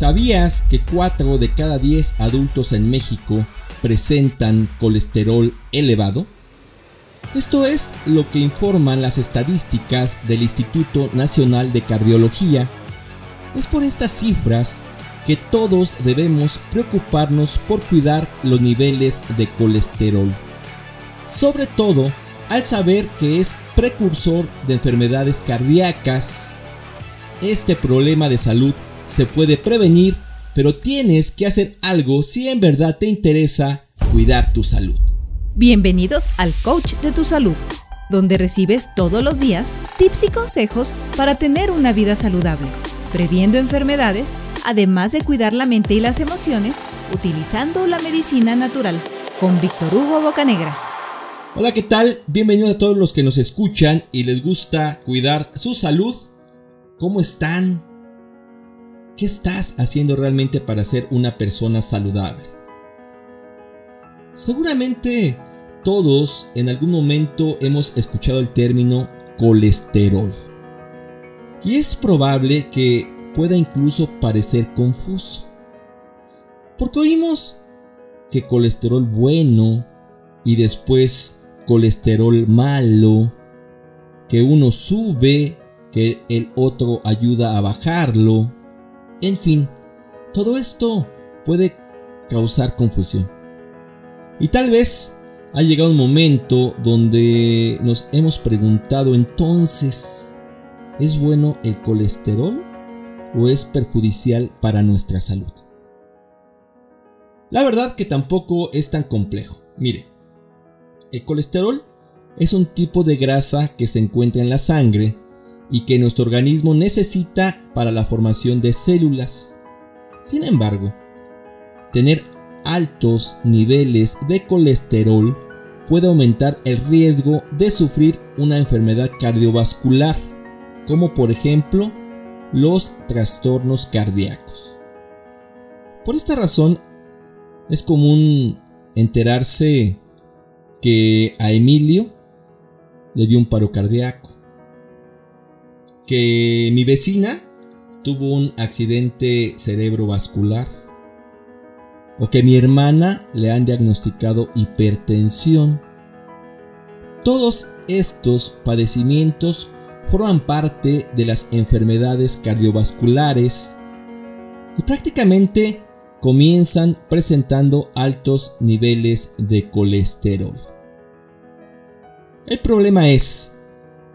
¿Sabías que 4 de cada 10 adultos en México presentan colesterol elevado? Esto es lo que informan las estadísticas del Instituto Nacional de Cardiología. Es por estas cifras que todos debemos preocuparnos por cuidar los niveles de colesterol. Sobre todo al saber que es precursor de enfermedades cardíacas. Este problema de salud se puede prevenir, pero tienes que hacer algo si en verdad te interesa cuidar tu salud. Bienvenidos al Coach de tu Salud, donde recibes todos los días tips y consejos para tener una vida saludable, previendo enfermedades, además de cuidar la mente y las emociones utilizando la medicina natural, con Víctor Hugo Bocanegra. Hola, ¿qué tal? Bienvenidos a todos los que nos escuchan y les gusta cuidar su salud. ¿Cómo están? ¿Qué estás haciendo realmente para ser una persona saludable? Seguramente todos en algún momento hemos escuchado el término colesterol. Y es probable que pueda incluso parecer confuso. Porque oímos que colesterol bueno y después colesterol malo, que uno sube, que el otro ayuda a bajarlo, en fin, todo esto puede causar confusión. Y tal vez ha llegado un momento donde nos hemos preguntado entonces, ¿es bueno el colesterol o es perjudicial para nuestra salud? La verdad que tampoco es tan complejo. Mire, el colesterol es un tipo de grasa que se encuentra en la sangre y que nuestro organismo necesita para la formación de células. Sin embargo, tener altos niveles de colesterol puede aumentar el riesgo de sufrir una enfermedad cardiovascular, como por ejemplo los trastornos cardíacos. Por esta razón, es común enterarse que a Emilio le dio un paro cardíaco que mi vecina tuvo un accidente cerebrovascular o que mi hermana le han diagnosticado hipertensión. Todos estos padecimientos forman parte de las enfermedades cardiovasculares y prácticamente comienzan presentando altos niveles de colesterol. El problema es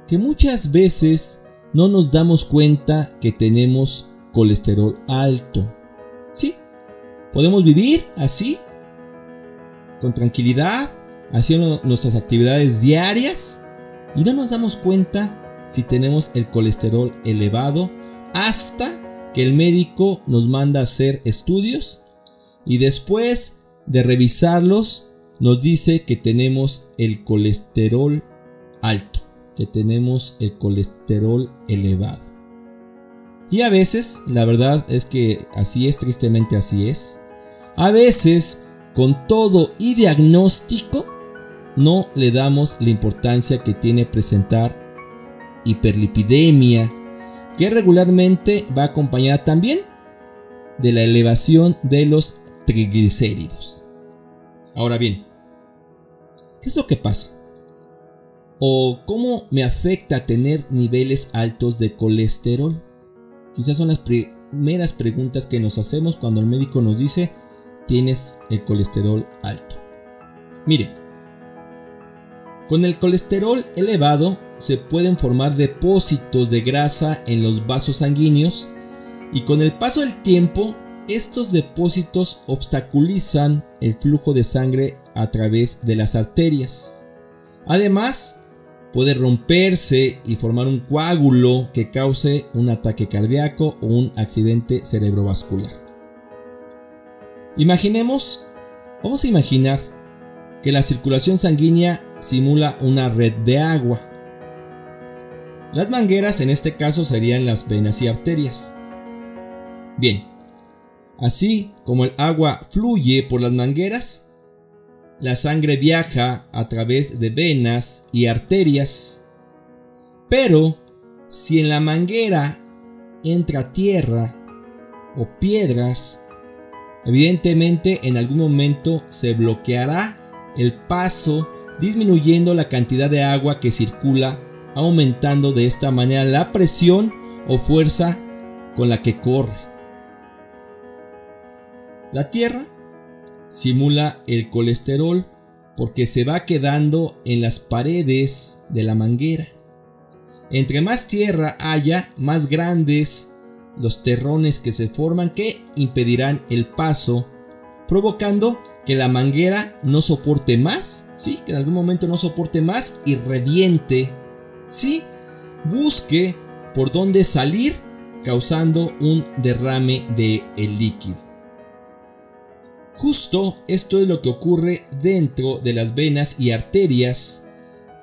que muchas veces no nos damos cuenta que tenemos colesterol alto. Sí, podemos vivir así, con tranquilidad, haciendo nuestras actividades diarias y no nos damos cuenta si tenemos el colesterol elevado hasta que el médico nos manda a hacer estudios y después de revisarlos nos dice que tenemos el colesterol alto que tenemos el colesterol elevado. Y a veces, la verdad es que así es, tristemente así es. A veces, con todo y diagnóstico, no le damos la importancia que tiene presentar hiperlipidemia, que regularmente va acompañada también de la elevación de los triglicéridos. Ahora bien, ¿qué es lo que pasa? ¿O cómo me afecta tener niveles altos de colesterol? Quizás son las primeras preguntas que nos hacemos cuando el médico nos dice tienes el colesterol alto. Miren, con el colesterol elevado se pueden formar depósitos de grasa en los vasos sanguíneos y con el paso del tiempo estos depósitos obstaculizan el flujo de sangre a través de las arterias. Además, puede romperse y formar un coágulo que cause un ataque cardíaco o un accidente cerebrovascular. Imaginemos, vamos a imaginar que la circulación sanguínea simula una red de agua. Las mangueras en este caso serían las venas y arterias. Bien, así como el agua fluye por las mangueras, la sangre viaja a través de venas y arterias. Pero si en la manguera entra tierra, o piedras, evidentemente en algún momento se bloqueará el paso disminuyendo la cantidad de agua que circula, aumentando de esta manera la presión o fuerza con la que corre. La Tierra simula el colesterol porque se va quedando en las paredes de la manguera. Entre más tierra haya, más grandes los terrones que se forman que impedirán el paso, provocando que la manguera no soporte más, ¿sí? que en algún momento no soporte más y reviente, ¿sí? busque por dónde salir causando un derrame de el líquido. Justo esto es lo que ocurre dentro de las venas y arterias,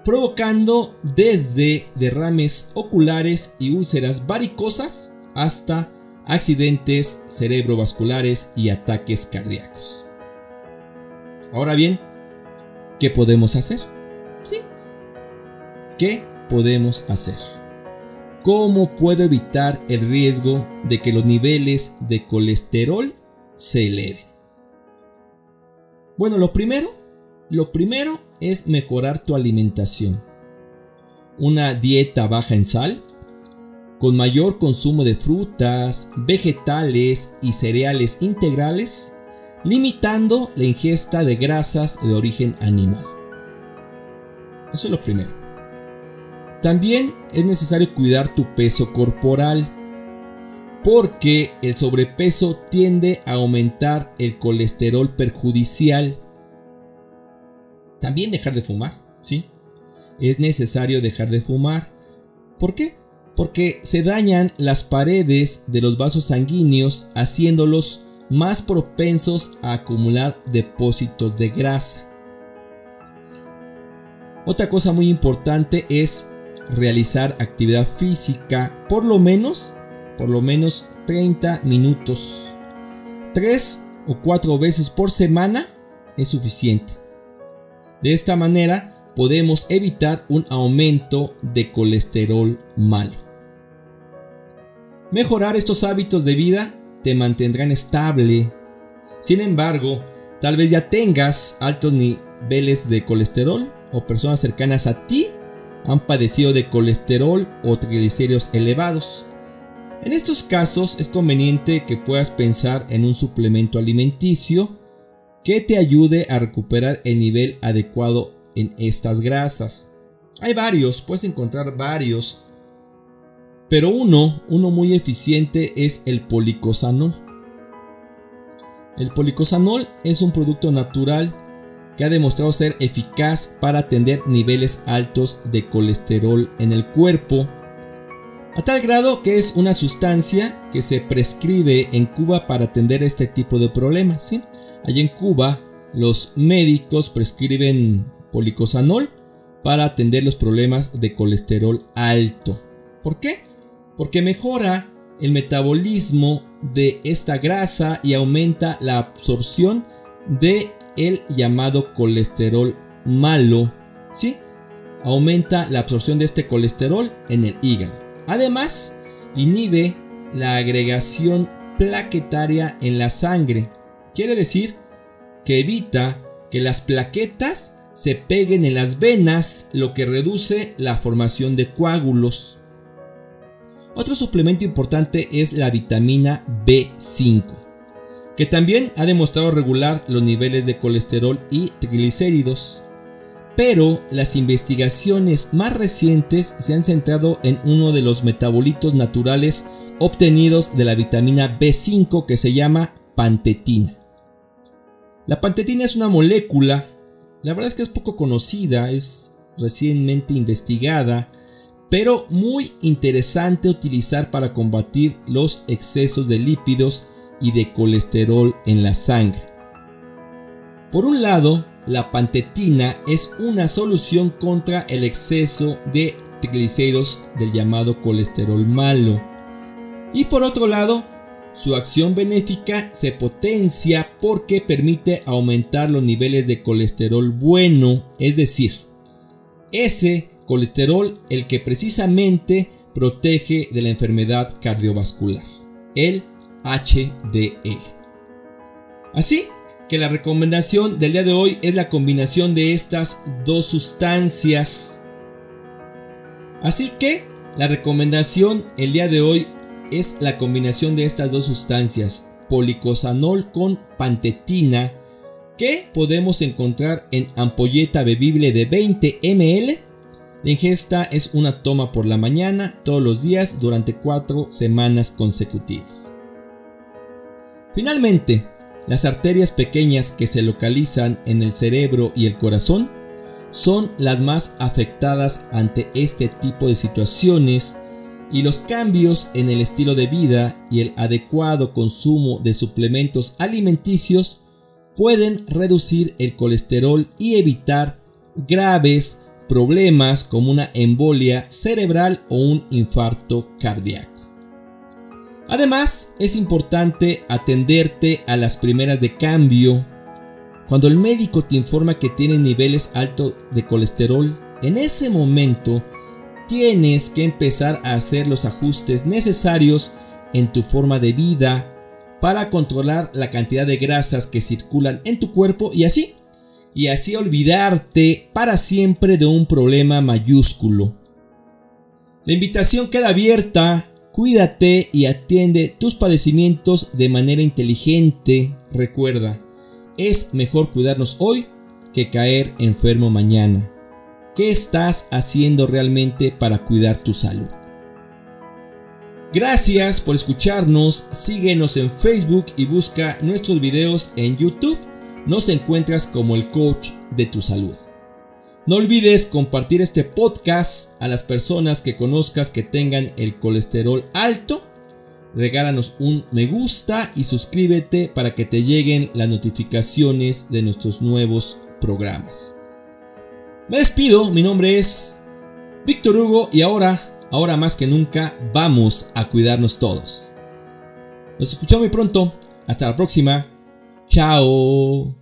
provocando desde derrames oculares y úlceras varicosas hasta accidentes cerebrovasculares y ataques cardíacos. Ahora bien, ¿qué podemos hacer? ¿Sí? ¿Qué podemos hacer? ¿Cómo puedo evitar el riesgo de que los niveles de colesterol se eleven? Bueno, lo primero, lo primero es mejorar tu alimentación. Una dieta baja en sal, con mayor consumo de frutas, vegetales y cereales integrales, limitando la ingesta de grasas de origen animal. Eso es lo primero. También es necesario cuidar tu peso corporal porque el sobrepeso tiende a aumentar el colesterol perjudicial. También dejar de fumar, ¿sí? Es necesario dejar de fumar. ¿Por qué? Porque se dañan las paredes de los vasos sanguíneos haciéndolos más propensos a acumular depósitos de grasa. Otra cosa muy importante es realizar actividad física por lo menos por lo menos 30 minutos. 3 o 4 veces por semana es suficiente. De esta manera podemos evitar un aumento de colesterol malo. Mejorar estos hábitos de vida te mantendrán estable. Sin embargo, tal vez ya tengas altos niveles de colesterol o personas cercanas a ti han padecido de colesterol o triglicéridos elevados. En estos casos es conveniente que puedas pensar en un suplemento alimenticio que te ayude a recuperar el nivel adecuado en estas grasas. Hay varios, puedes encontrar varios, pero uno, uno muy eficiente es el policosanol. El policosanol es un producto natural que ha demostrado ser eficaz para atender niveles altos de colesterol en el cuerpo a tal grado que es una sustancia que se prescribe en Cuba para atender este tipo de problemas. ¿sí? Allí en Cuba los médicos prescriben policosanol para atender los problemas de colesterol alto. ¿Por qué? Porque mejora el metabolismo de esta grasa y aumenta la absorción de el llamado colesterol malo, ¿sí? Aumenta la absorción de este colesterol en el hígado. Además, inhibe la agregación plaquetaria en la sangre. Quiere decir que evita que las plaquetas se peguen en las venas, lo que reduce la formación de coágulos. Otro suplemento importante es la vitamina B5, que también ha demostrado regular los niveles de colesterol y triglicéridos. Pero las investigaciones más recientes se han centrado en uno de los metabolitos naturales obtenidos de la vitamina B5 que se llama pantetina. La pantetina es una molécula, la verdad es que es poco conocida, es recientemente investigada, pero muy interesante utilizar para combatir los excesos de lípidos y de colesterol en la sangre. Por un lado, la pantetina es una solución contra el exceso de triglicéridos del llamado colesterol malo. Y por otro lado, su acción benéfica se potencia porque permite aumentar los niveles de colesterol bueno, es decir, ese colesterol el que precisamente protege de la enfermedad cardiovascular, el HDL. Así que la recomendación del día de hoy es la combinación de estas dos sustancias. Así que la recomendación el día de hoy es la combinación de estas dos sustancias, policosanol con pantetina, que podemos encontrar en ampolleta bebible de 20 ml. La ingesta es una toma por la mañana todos los días durante 4 semanas consecutivas. Finalmente, las arterias pequeñas que se localizan en el cerebro y el corazón son las más afectadas ante este tipo de situaciones y los cambios en el estilo de vida y el adecuado consumo de suplementos alimenticios pueden reducir el colesterol y evitar graves problemas como una embolia cerebral o un infarto cardíaco. Además, es importante atenderte a las primeras de cambio. Cuando el médico te informa que tiene niveles altos de colesterol, en ese momento tienes que empezar a hacer los ajustes necesarios en tu forma de vida para controlar la cantidad de grasas que circulan en tu cuerpo y así, y así olvidarte para siempre de un problema mayúsculo. La invitación queda abierta, cuídate y atiende tus padecimientos de manera inteligente. Recuerda, es mejor cuidarnos hoy que caer enfermo mañana. ¿Qué estás haciendo realmente para cuidar tu salud? Gracias por escucharnos, síguenos en Facebook y busca nuestros videos en YouTube. Nos encuentras como el coach de tu salud. No olvides compartir este podcast a las personas que conozcas que tengan el colesterol alto. Regálanos un me gusta y suscríbete para que te lleguen las notificaciones de nuestros nuevos programas. Me despido, mi nombre es Víctor Hugo y ahora, ahora más que nunca, vamos a cuidarnos todos. Nos escuchamos muy pronto. Hasta la próxima. Chao.